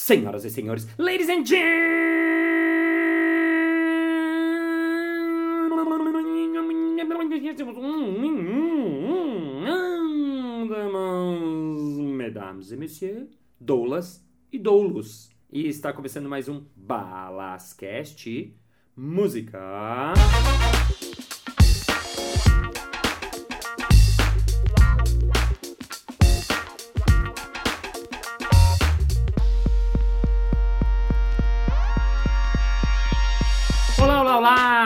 senhoras e senhores, ladies and gentlemen, mesdames e messieurs, doulas e doulos. E está começando mais um Balascast Música.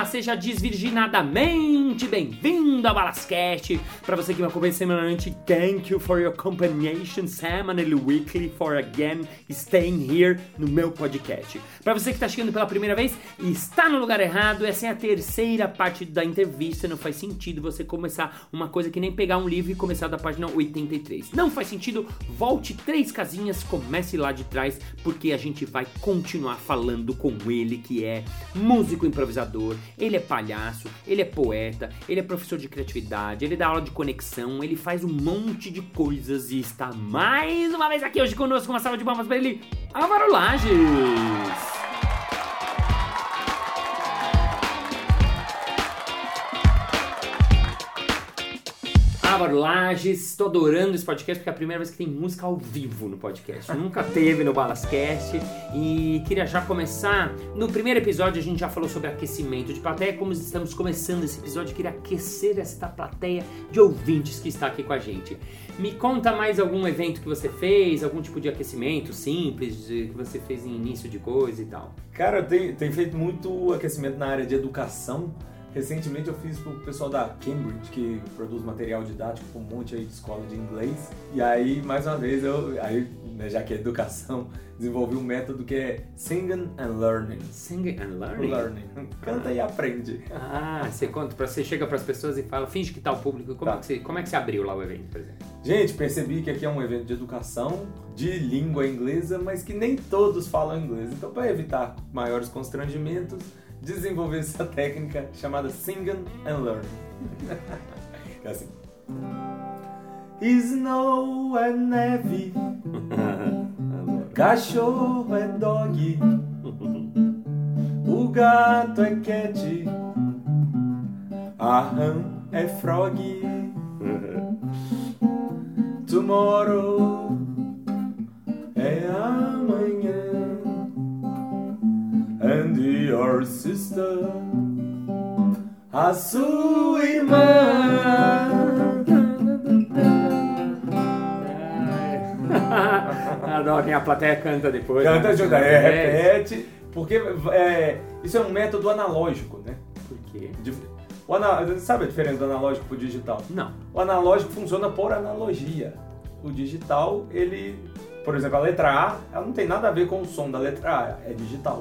Seja desvirginadamente bem-vindo ao Balascast. Para você que me acompanha semanalmente, thank you for your accompaniation semanally, weekly, for again staying here no meu podcast. Para você que está chegando pela primeira vez, está no lugar errado. Essa é a terceira parte da entrevista. Não faz sentido você começar uma coisa que nem pegar um livro e começar da página 83. Não faz sentido. Volte três casinhas, comece lá de trás, porque a gente vai continuar falando com ele, que é músico improvisador, ele é palhaço, ele é poeta, ele é professor de criatividade, ele dá aula de conexão, ele faz um monte de coisas e está mais uma vez aqui hoje conosco. Uma salva de palmas para ele, Álvaro Lages. Álvaro Lages, estou adorando esse podcast porque é a primeira vez que tem música ao vivo no podcast. Nunca teve no Balascast. E queria já começar. No primeiro episódio a gente já falou sobre aquecimento de plateia. Como estamos começando esse episódio, queria aquecer esta plateia de ouvintes que está aqui com a gente. Me conta mais algum evento que você fez, algum tipo de aquecimento simples de- que você fez em início de coisa e tal. Cara, tenho, tenho feito muito aquecimento na área de educação. Recentemente eu fiz pro pessoal da Cambridge, que produz material didático com um monte aí de escola de inglês. E aí, mais uma vez, eu, aí, né, já que é educação, desenvolvi um método que é Singing and Learning. Singing and learning. Learning. Canta e aprende. Ah, você conta, pra- você chega para as pessoas e fala, finge que tá o público. Como, Tá. é que você, como é que você abriu lá o evento, por exemplo? Gente, percebi que aqui é um evento de educação, de língua inglesa, mas que nem todos falam inglês. Então, para evitar maiores constrangimentos, desenvolvi essa técnica chamada Sing and Learn. é assim. Snow é neve, cachorro é dog, o gato é cat, a rã é frog. Tomorrow é amanhã. And your sister, a sua irmã. Adoro, a plateia canta depois. Canta né? junto, é, repete. Porque é, isso é um método analógico, né? Por quê? O ana- sabe a diferença do analógico pro digital? Não. O analógico funciona por analogia. O digital, ele, por exemplo, a letra A, ela não tem nada a ver com o som da letra A, é digital.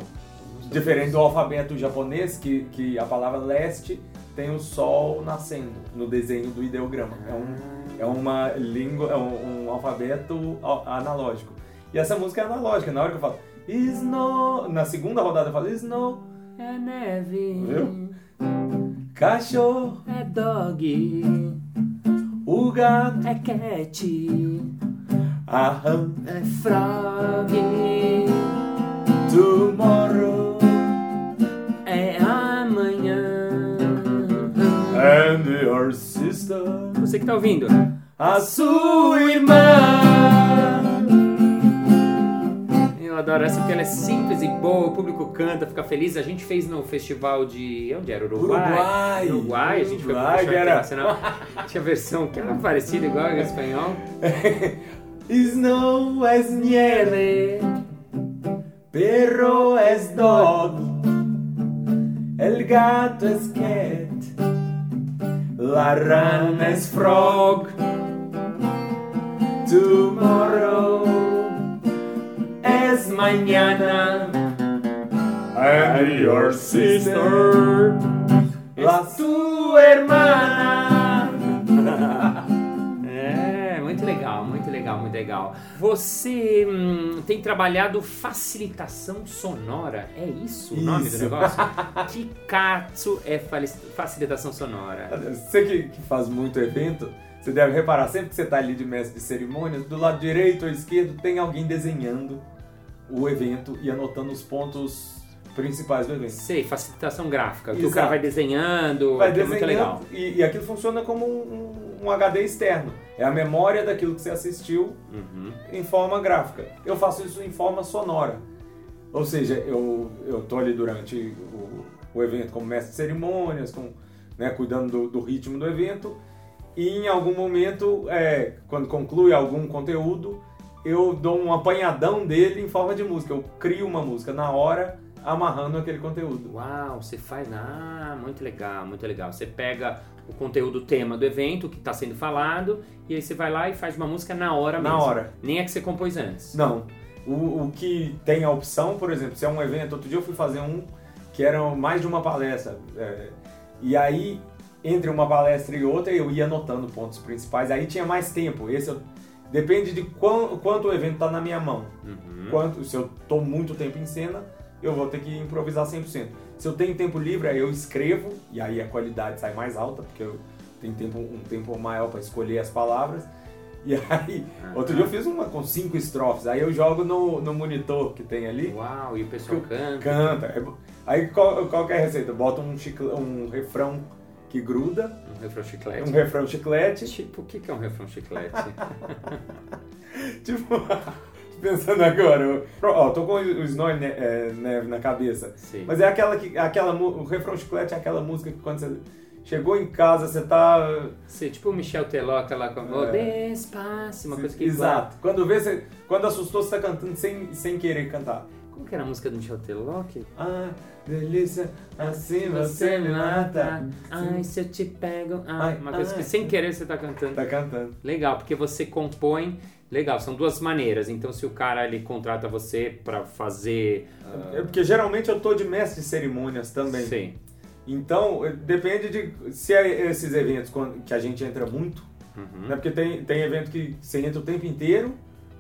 Diferente do alfabeto japonês, que, que a palavra leste tem o sol nascendo no desenho do ideograma. É, um, é uma língua, é um, um alfabeto analógico. E essa música é analógica. Na hora que eu falo snow, na segunda rodada eu falo snow, É neve. Viu? cachorro, É dog. o gato, É cat. a rã, É frog. tomorrow. And your sister, Você que tá ouvindo? a sua irmã. Eu adoro essa porque ela é simples e boa, o público canta, fica feliz. A gente fez no festival de. Onde era? Uruguai. Uruguai. Uruguai, a gente foi pro Uruguai, festival que era- internacional. Tinha versão que era parecida, igual em espanhol. Snow es nieve, perro es dog, el gato es cat, la rana es frog. Tomorrow es mañana, and your sister, la tu hermana. legal. Você hum, tem trabalhado facilitação sonora, é isso o nome do Isso. negócio? que katsu é fali- facilitação sonora? Você que, que faz muito evento, você deve reparar, sempre que você tá ali de mestre de cerimônias, do lado direito ou esquerdo tem alguém desenhando o evento e anotando os pontos principais evento. Sei, facilitação gráfica. Que o cara vai desenhando, Vai que é muito desenhando legal. E, e aquilo funciona como um, um- um HD externo. É a memória daquilo que você assistiu Uhum. em forma gráfica. Eu faço isso em forma sonora. Ou seja, eu, eu tô ali durante o, o evento como mestre de cerimônias, com, né, cuidando do, do ritmo do evento, e em algum momento, é, quando conclui algum conteúdo, eu dou um apanhadão dele em forma de música. Eu crio uma música na hora, amarrando aquele conteúdo. Uau, você faz. Ah, muito legal, muito legal. Você pega o conteúdo, tema do evento, que está sendo falado, e aí você vai lá e faz uma música na hora Na mesmo. hora. Nem é que você compôs antes. Não. O, o que tem a opção, por exemplo, se é um evento, outro dia eu fui fazer um que era mais de uma palestra. é, e aí, entre uma palestra e outra, eu ia anotando pontos principais. Aí tinha mais tempo. Esse eu- depende de quão- quanto o evento está na minha mão. Uhum. Quanto, se eu estou muito tempo em cena, eu vou ter que improvisar 100%. Se eu tenho tempo livre, aí eu escrevo, e aí a qualidade sai mais alta, porque eu tenho tempo, um tempo maior para escolher as palavras. E aí, outro dia eu fiz uma com cinco estrofes, aí eu jogo no, no monitor que tem ali, Uau, e o pessoal canta. canta. É Aí qual, qual que é a receita? Bota um, um refrão que gruda, Um refrão chiclete. um refrão chiclete, Tipo, o que que é um refrão chiclete? tipo... Pensando agora, ó, tô com o Snow Ne- é, Neve na cabeça. Sim. Mas é aquela que. Aquela, o refrão chiclete é aquela música que quando você chegou em casa, você tá. Sim, tipo o Michel Teló, aquela com É. despacio, uma coisa que Exato. Quando vê, você. Quando assustou, você tá cantando sem, sem querer cantar. Como que era a música do Michel Teló? Que... Ah, delícia, assim você me mata. Ai, se eu te pego. Ai, Ai, uma coisa ai. que sem querer você tá cantando. Tá cantando. Legal, porque você compõe. Legal, são duas maneiras. Então, se o cara ele contrata você pra fazer. É porque geralmente eu tô de mestre de cerimônias também. Sim. Então, depende de. Se é esses eventos que a gente entra muito, Uhum. né? Porque tem, tem evento que você entra o tempo inteiro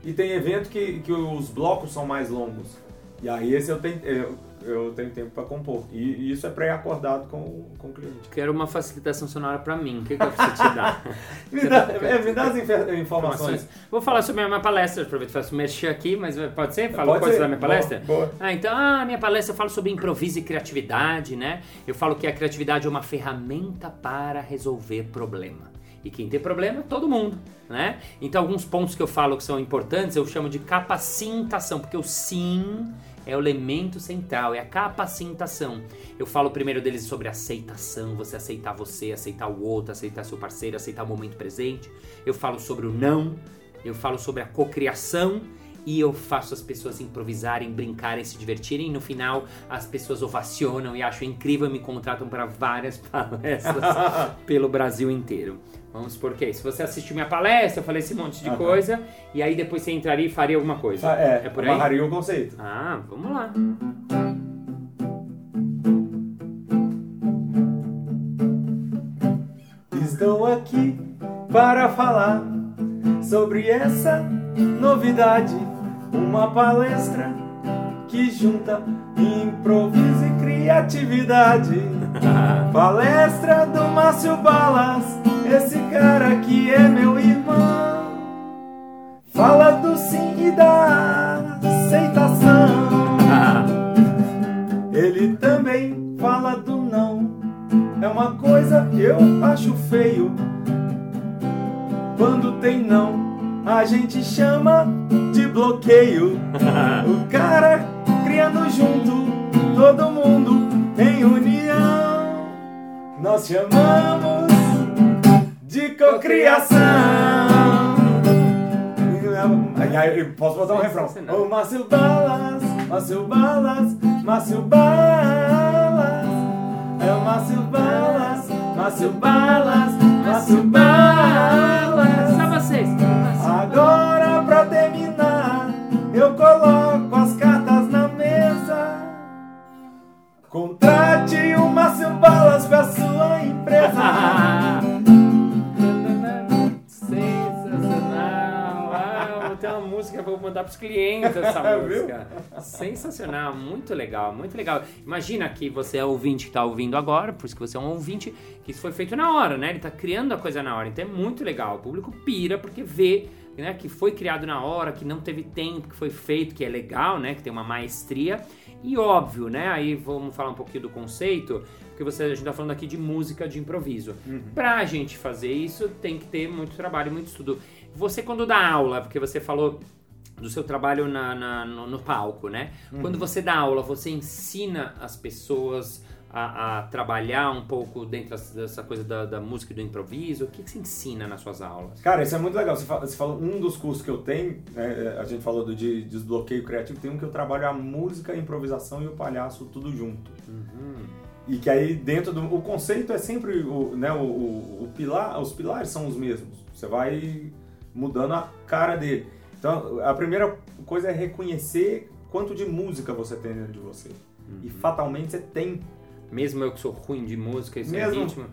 e tem evento que, que os blocos são mais longos. E aí esse eu tenho, eu, eu tenho tempo para compor. E, e isso é pré-acordado com, o- com o cliente. Quero uma facilitação sonora pra mim. O que, que eu preciso te dar? Me dá, é, me dá as infer- informações. Vou falar sobre a minha palestra, aproveito e faço merchan aqui, mas pode ser? Falo Pode coisa ser. da minha palestra? Boa, boa. Ah, então, ah, minha palestra eu falo sobre improviso e criatividade, né? Eu falo que a criatividade é uma ferramenta para resolver problema. E quem tem problema, todo mundo, né? Então, alguns pontos que eu falo que são importantes, eu chamo de capacitação, porque o sim é o elemento central, é a capacitação. Eu falo primeiro deles sobre aceitação, você aceitar você, aceitar o outro, aceitar seu parceiro, aceitar o momento presente. Eu falo sobre o não, eu falo sobre a cocriação e eu faço as pessoas improvisarem, brincarem, se divertirem. E no final, as pessoas ovacionam e acham incrível e me contratam para várias palestras pelo Brasil inteiro. Vamos por quê? Se você assistiu minha palestra, eu falei esse monte de coisa, e aí depois você entraria e faria alguma coisa. É, é por aí? amarraria o conceito. Ah, vamos lá. Estou aqui para falar sobre essa novidade, uma palestra que junta improviso e criatividade. Palestra do Márcio Balas, esse cara que é meu irmão. Fala do sim e da aceitação. Ele também fala do não. É uma coisa que eu acho feio. Quando tem não, a gente chama de bloqueio. O cara criando junto, todo mundo em união. Nós chamamos de cocriação. Aí, aí, eu posso botar um refrão. Ô Márcio Balas, Márcio Balas, Márcio Balas. É o Márcio Balas, Márcio Balas, Márcio Balas. Eu coloco as cartas na mesa. Contrate o Márcio Balas pra sua empresa. Sensacional! Ah, vou ter uma música, vou mandar pros clientes essa música. Sensacional, muito legal, muito legal. Imagina que você é ouvinte que tá ouvindo agora, por isso que você é um ouvinte, que isso foi feito na hora, né? Ele tá criando a coisa na hora, então é muito legal. O público pira porque vê né, que foi criado na hora, que não teve tempo, que foi feito, que é legal, né, que tem uma maestria. E óbvio, né, aí vamos falar um pouquinho do conceito, porque você, a gente está falando aqui de música de improviso. Uhum. Para a gente fazer isso, tem que ter muito trabalho, muito estudo. Você quando dá aula, porque você falou do seu trabalho na, na no, no, palco, né? Uhum. Quando você dá aula, você ensina as pessoas a, a, trabalhar um pouco dentro dessa coisa da, da música e do improviso? O que, que você ensina nas suas aulas? Cara, isso é muito legal. Você, fala, você falou, um dos cursos que eu tenho, né, a gente falou do de desbloqueio criativo, tem um que eu trabalho a música, a improvisação e o palhaço tudo junto. Uhum. E que aí dentro do. O conceito é sempre o, né, o, o, o pilar, os pilares são os mesmos. Você vai mudando a cara dele. Então, a primeira coisa é reconhecer quanto de música você tem dentro de você. Uhum. E fatalmente você tem mesmo eu que sou ruim de música e sem Mesmo, ritmo.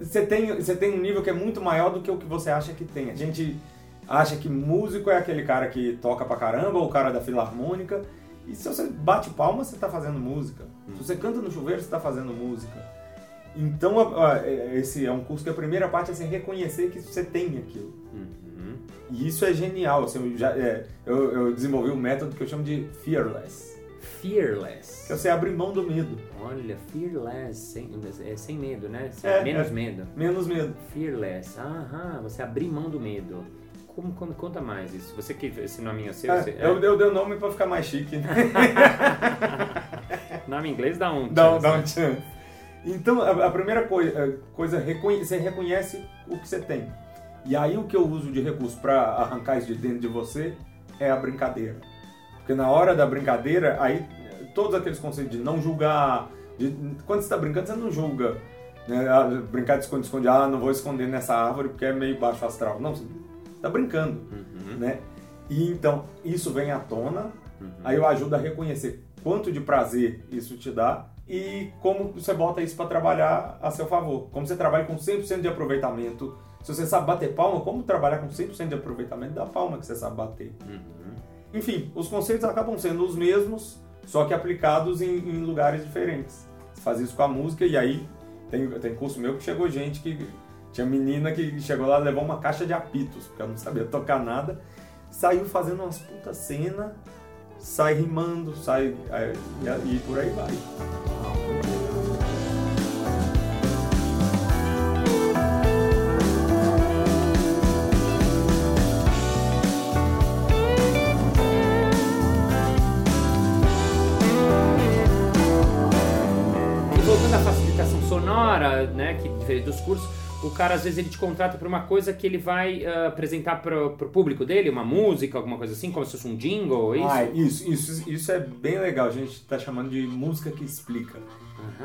Você tem, você tem um nível que é muito maior do que o que você acha que tem. A gente acha que músico é aquele cara que toca pra caramba, ou o cara da filarmônica. E se você bate palma, você tá fazendo música. Se você canta no chuveiro, você tá fazendo música. Então, esse é um curso que a primeira parte é você reconhecer que você tem aquilo. Uhum. E isso é genial. Assim, eu, já, é, eu, eu desenvolvi um método que eu chamo de Fearless. Fearless. Que você abre mão do medo. Olha, fearless, sem, é, sem medo, né? Sem, é, menos é, medo. Menos medo. Fearless. Aham, você abrir mão do medo. Como, como, conta mais isso? Você que esse nome é seu? É, você, eu, eu dei o nome pra ficar mais chique. Né? nome em inglês dá um Dá, dá um chance. Então, a, a primeira coisa, coisa reconhe, você reconhece o que você tem. E aí o que eu uso de recurso para arrancar isso de dentro de você é a brincadeira. Porque na hora da brincadeira, aí todos aqueles conceitos de não julgar, de, quando você está brincando, você não julga. Né? Ah, brincar de esconde-esconde, ah, não vou esconder nessa árvore porque é meio baixo astral. Não, você está brincando. Uhum. Né? E então, isso vem à tona, uhum. aí eu ajudo a reconhecer quanto de prazer isso te dá e como você bota isso para trabalhar a seu favor. Como você trabalha com 100% de aproveitamento. Se você sabe bater palma, como trabalhar com 100% de aproveitamento da palma que você sabe bater. Uhum. Enfim, os conceitos acabam sendo os mesmos, só que aplicados em, em lugares diferentes. Você faz isso com a música e aí tem, tem curso meu que chegou gente que. Tinha menina que chegou lá levou uma caixa de apitos, porque ela não sabia tocar nada, saiu fazendo umas putas cena, sai rimando, sai. É, e, e por aí vai. Né, que diferente dos cursos, o cara às vezes ele te contrata para uma coisa que ele vai uh, apresentar para o público dele, uma música, alguma coisa assim, como se fosse um jingle, é isso? Ah, isso, isso, isso é bem legal. A gente está chamando de música que explica,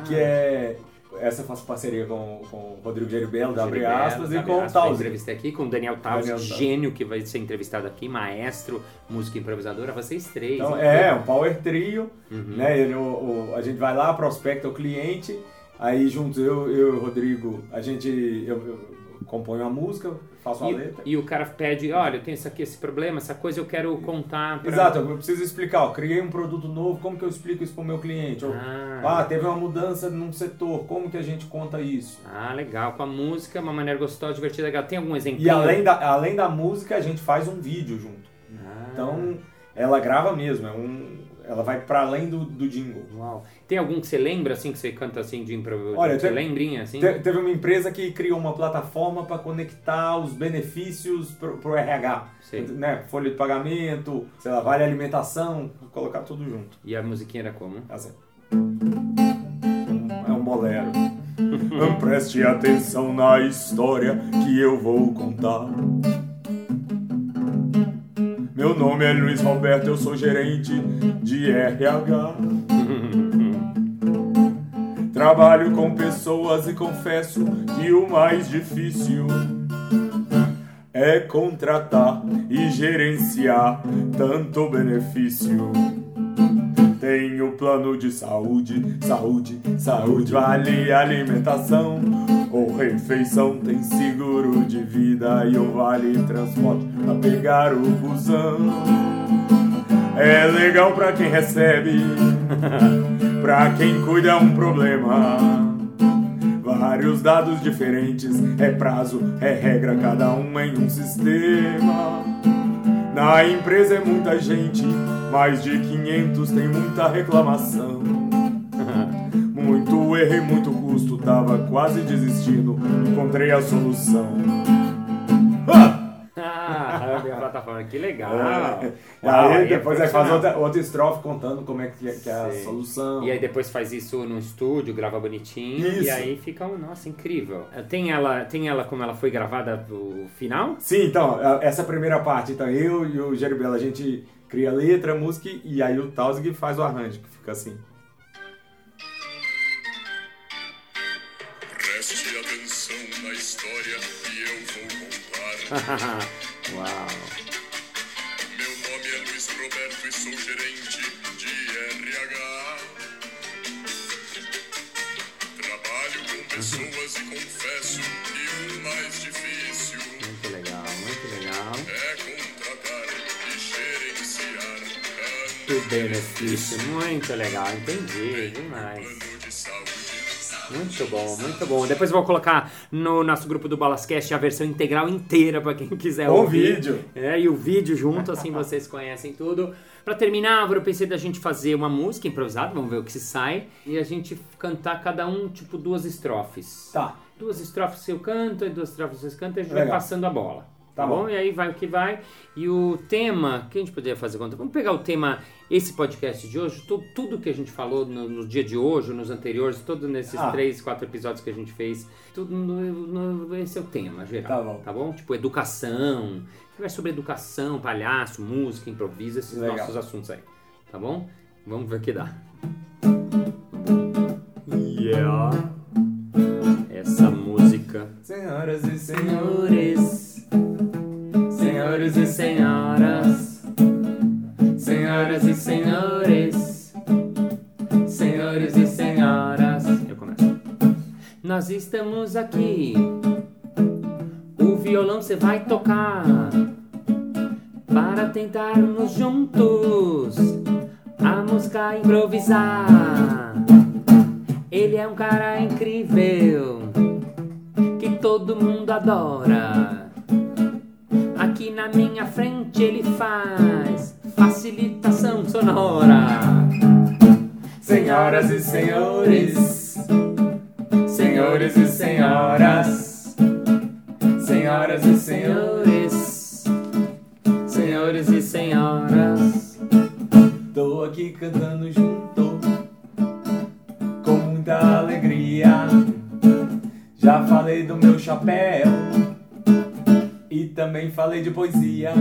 que é essa eu faço parceria com, com o Rodrigo Geribello, da Abre Aspas, e com o Taus. entrevistei aqui com o Daniel Taus, gênio que vai ser entrevistado aqui, maestro, música improvisadora, vocês três. Então, é, um power trio, uhum. né? Ele, o, o, a gente vai lá, prospecta o cliente Aí juntos eu, eu e o Rodrigo, a gente eu, eu componho a música, faço a e, letra. E o cara pede, olha, eu tenho esse aqui, esse problema, essa coisa eu quero contar. Pra... Exato, eu preciso explicar, ó, criei um produto novo, como que eu explico isso para o meu cliente? Ou, ah. ah, teve uma mudança num setor, como que a gente conta isso? Ah, legal, com a música, uma maneira gostosa, divertida, legal. Tem algum exemplo? E além da, além da música, a gente faz um vídeo junto. Ah. Então, ela grava mesmo, é um ela vai para além do, do jingle. Uau. Tem algum que você lembra, assim, que você canta assim de improvisação? Olha, você lembrinha, assim? Teve uma empresa que criou uma plataforma para conectar os benefícios pro, pro RH. Sei. Né? Folha de pagamento, sei lá, vale alimentação, colocar tudo junto. E a musiquinha era como? Assim. É um bolero. Preste atenção na história que eu vou contar. Meu nome é Luiz Roberto, eu sou gerente de RH. Trabalho com pessoas e confesso que o mais difícil é contratar e gerenciar tanto benefício. Tenho plano de saúde, saúde, saúde, vale alimentação ou refeição, tem seguro de vida e o vale transporte pra pegar o busão. É legal pra quem recebe, pra quem cuida é um problema. Vários dados diferentes, é prazo, é regra, cada um em um sistema. Na empresa é muita gente, mais de 500 tem muita reclamação. Muito erro e muito custo, tava quase desistindo, encontrei a solução. Ah, plataforma, que legal. É. Uau, aí é depois aí faz outra, outra estrofe contando como é que é, que é a solução. E aí depois faz isso no estúdio, grava bonitinho. Isso. E aí fica, um, nossa, incrível. Tem ela, tem ela como ela foi gravada o final? Sim, então, essa primeira parte, então eu e o Jeribela, a gente cria letra, música e aí o Tausig faz o arranjo, que fica assim. História que eu vou contar. Uau. Meu nome é Luiz Roberto e sou gerente de RH. Trabalho com pessoas e confesso que o mais difícil Muito legal, muito legal. é contratar e gerenciar Que benefício, muito legal, entendi, demais. Muito bom, muito bom. Depois eu vou colocar no nosso grupo do Balascast a versão integral inteira pra quem quiser Com ouvir. vídeo. É, e o vídeo junto, assim vocês conhecem tudo. Pra terminar, eu pensei da gente fazer uma música improvisada, vamos ver o que se sai. E a gente cantar cada um, tipo, duas estrofes. Tá. Duas estrofes eu canto e duas estrofes vocês cantam e a gente Legal. vai passando a bola. Tá, bom? bom. E aí vai o que vai. E o tema, que a gente poderia fazer conta? Vamos pegar o tema, esse podcast de hoje, tu- tudo que a gente falou no, no dia de hoje, nos anteriores, todos nesses Ah. três, quatro episódios que a gente fez. Tudo no, no- esse é o tema geral. Tá bom. Tá bom? Tipo, educação. Vai sobre educação, palhaço, música, improviso, esses Legal. nossos assuntos aí. Tá bom? Vamos ver o que dá. Yeah. Essa música. Senhoras e senhores, Senhores, e senhoras, senhoras e senhores, senhores e senhoras. Eu começo. Nós estamos aqui. O violão você vai tocar para tentarmos juntos a música improvisar. Ele é um cara incrível que todo mundo adora. Na minha frente ele faz facilitação sonora. Senhoras e senhores, senhores e senhoras, senhoras e senhores, senhores e senhoras. tô aqui cantando junto, com muita alegria. Já falei do meu chapéu, também falei de poesia,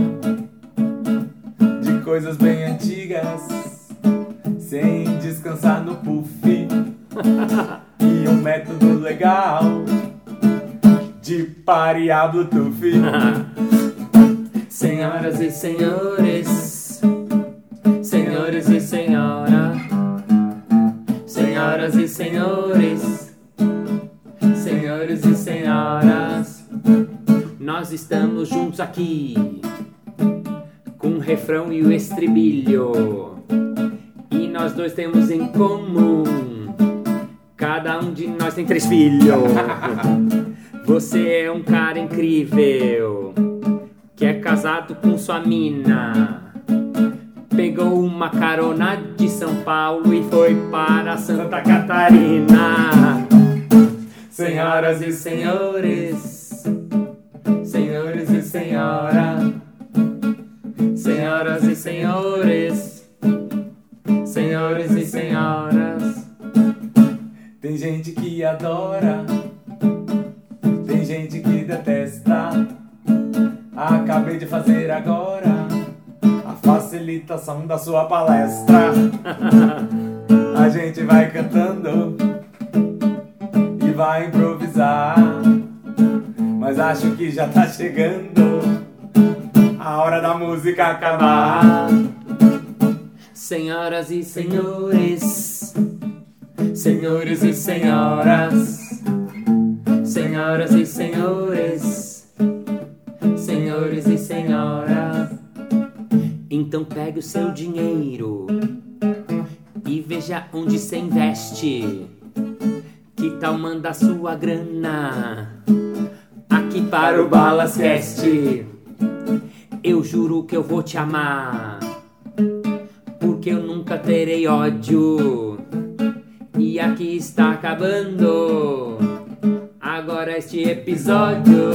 de coisas bem antigas, sem descansar no puff. E um método legal de parear Bluetooth. Senhoras e senhores, senhores e senhora, senhoras e senhores, senhores e senhoras, nós estamos juntos aqui com o refrão e o estribilho, e nós dois temos em comum. Cada um de nós tem três filhos. Você é um cara incrível que é casado com sua mina. Pegou uma carona de São Paulo e foi para Santa Catarina. Senhoras e senhores, senhora, senhoras e senhores, senhores e senhoras. Tem gente que adora, tem gente que detesta. Acabei de fazer agora a facilitação da sua palestra. A gente vai cantando Mas acho que já tá chegando a hora da música acabar. Senhoras e senhores, senhores e senhoras, senhoras e senhores, senhores e senhoras. Então pegue o seu dinheiro e veja onde você investe. Que tal mandar sua grana aqui para o Balascast? Eu juro que eu vou te amar, porque eu nunca terei ódio. E aqui está acabando agora este episódio.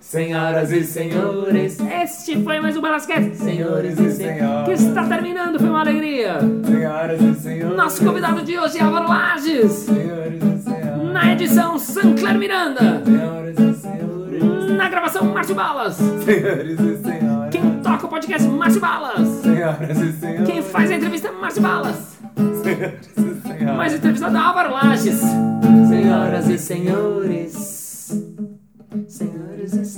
Senhoras e senhores, este foi mais um Balascast. Senhores e senhoras. que está terminando, foi uma alegria. Senhoras e senhores. Nosso convidado de hoje é Álvaro Lages. Senhores e senhoras. Na edição, Sancler Miranda. Senhoras e senhores. Na gravação, Márcio Balas. Senhores e senhoras. Quem toca o podcast, Márcio Balas. Senhoras e senhores. Quem faz a entrevista, Márcio Balas. Senhoras e senhoras. Mais entrevistado, Álvaro Lages. Senhoras e senhores. Senhoras e senhoras.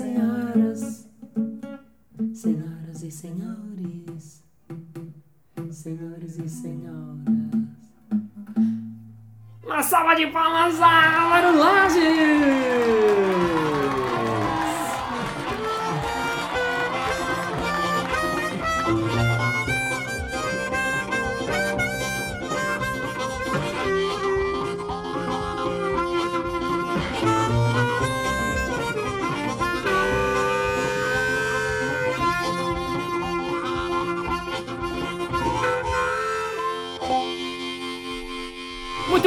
Salva de palmas a Álvaro Lages.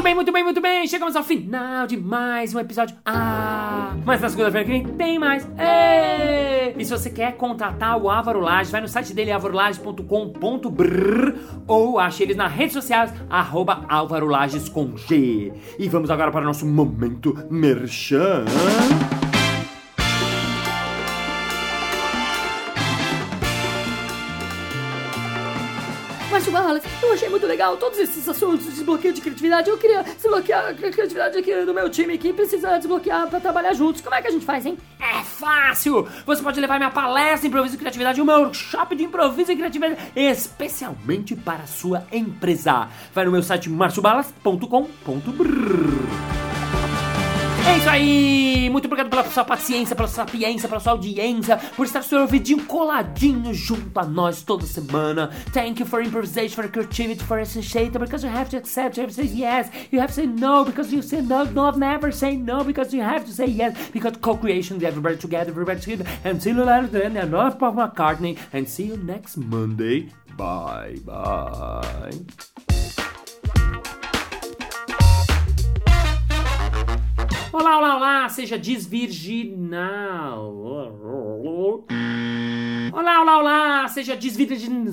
Bem, muito bem, muito bem. Chegamos ao final de mais um episódio. Ah, mas na segunda-feira que vem tem mais. E se você quer contratar o Álvaro Lages, vai no site dele alvarolages.com.br ou ache eles nas redes sociais arroba Álvaro Lages com G. E vamos agora para o nosso momento merchan. Muito legal todos esses assuntos de desbloqueio de criatividade. Eu queria desbloquear a criatividade aqui do meu time que precisa desbloquear pra trabalhar juntos. Como é que a gente faz, hein? É fácil! Você pode levar minha palestra Improviso e Criatividade, o meu workshop de improviso e criatividade, especialmente para a sua empresa. Vai no meu site marciobalas.com.br. É isso aí! Muito obrigado pela sua paciência, pela sua sapiência, pela sua audiência, por estar seu ouvidinho coladinho junto a nós toda semana. Thank you for improvisation, for creativity, for associating, because you have to accept, you have to say yes, you have to say no, because you say no, no, never say no, because you have to say yes, because co-creation, everybody together, everybody together, and see you later then, and not Paul McCartney, and see you next Monday. Bye, bye. Olá, olá, olá, seja desvirginal. Olá, olá, olá, seja desvirginal.